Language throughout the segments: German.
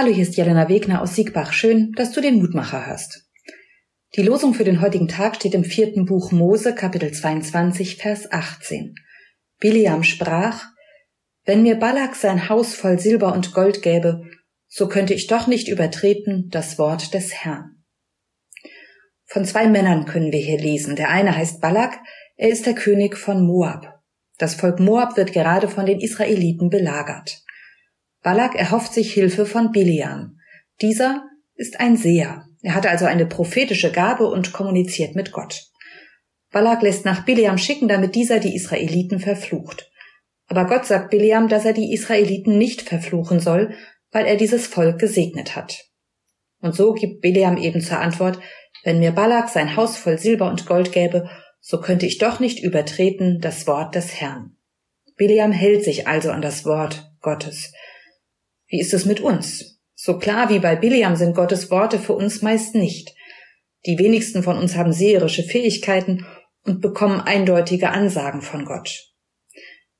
Hallo, hier ist Jelena Wegner aus Siegbach. Schön, dass du den Mutmacher hörst. Die Losung für den heutigen Tag steht im vierten Buch Mose, Kapitel 22, Vers 18. Biliam sprach, Wenn mir Balak sein Haus voll Silber und Gold gäbe, so könnte ich doch nicht übertreten das Wort des Herrn. Von zwei Männern können wir hier lesen. Der eine heißt Balak, er ist der König von Moab. Das Volk Moab wird gerade von den Israeliten belagert. Balak erhofft sich Hilfe von Biliam. Dieser ist ein Seher. Er hat also eine prophetische Gabe und kommuniziert mit Gott. Balak lässt nach Biliam schicken, damit dieser die Israeliten verflucht. Aber Gott sagt Biliam, dass er die Israeliten nicht verfluchen soll, weil er dieses Volk gesegnet hat. Und so gibt Biliam eben zur Antwort, wenn mir Balak sein Haus voll Silber und Gold gäbe, so könnte ich doch nicht übertreten das Wort des Herrn. Biliam hält sich also an das Wort Gottes. Wie ist es mit uns? So klar wie bei Biliam sind Gottes Worte für uns meist nicht. Die wenigsten von uns haben seherische Fähigkeiten und bekommen eindeutige Ansagen von Gott.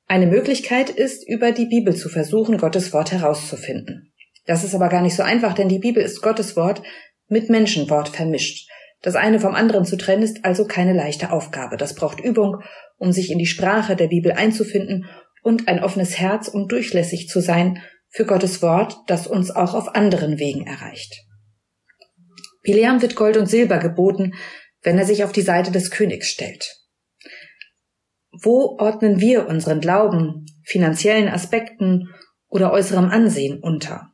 Eine Möglichkeit ist, über die Bibel zu versuchen, Gottes Wort herauszufinden. Das ist aber gar nicht so einfach, denn die Bibel ist Gottes Wort mit Menschenwort vermischt. Das eine vom anderen zu trennen ist also keine leichte Aufgabe. Das braucht Übung, um sich in die Sprache der Bibel einzufinden und ein offenes Herz, um durchlässig zu sein für Gottes Wort, das uns auch auf anderen Wegen erreicht. Bileam wird Gold und Silber geboten, wenn er sich auf die Seite des Königs stellt. Wo ordnen wir unseren Glauben, finanziellen Aspekten oder äußerem Ansehen unter?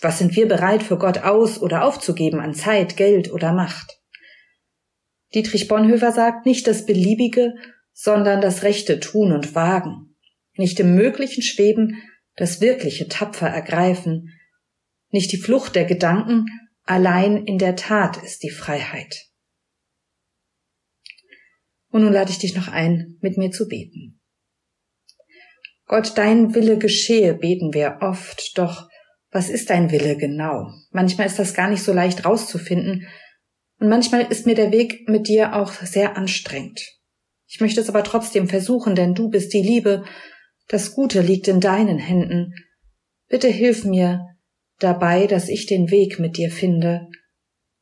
Was sind wir bereit für Gott aus oder aufzugeben an Zeit, Geld oder Macht? Dietrich Bonhoeffer sagt nicht das Beliebige, sondern das Rechte tun und wagen. Nicht im Möglichen schweben, das Wirkliche tapfer ergreifen, nicht die Flucht der Gedanken, allein in der Tat ist die Freiheit. Und nun lade ich dich noch ein, mit mir zu beten. Gott, dein Wille geschehe, beten wir oft, doch was ist dein Wille genau? Manchmal ist das gar nicht so leicht rauszufinden, und manchmal ist mir der Weg mit dir auch sehr anstrengend. Ich möchte es aber trotzdem versuchen, denn du bist die Liebe das Gute liegt in deinen Händen. Bitte hilf mir dabei, dass ich den Weg mit dir finde,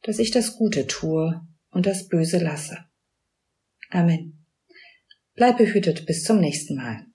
dass ich das Gute tue und das Böse lasse. Amen. Bleib behütet bis zum nächsten Mal.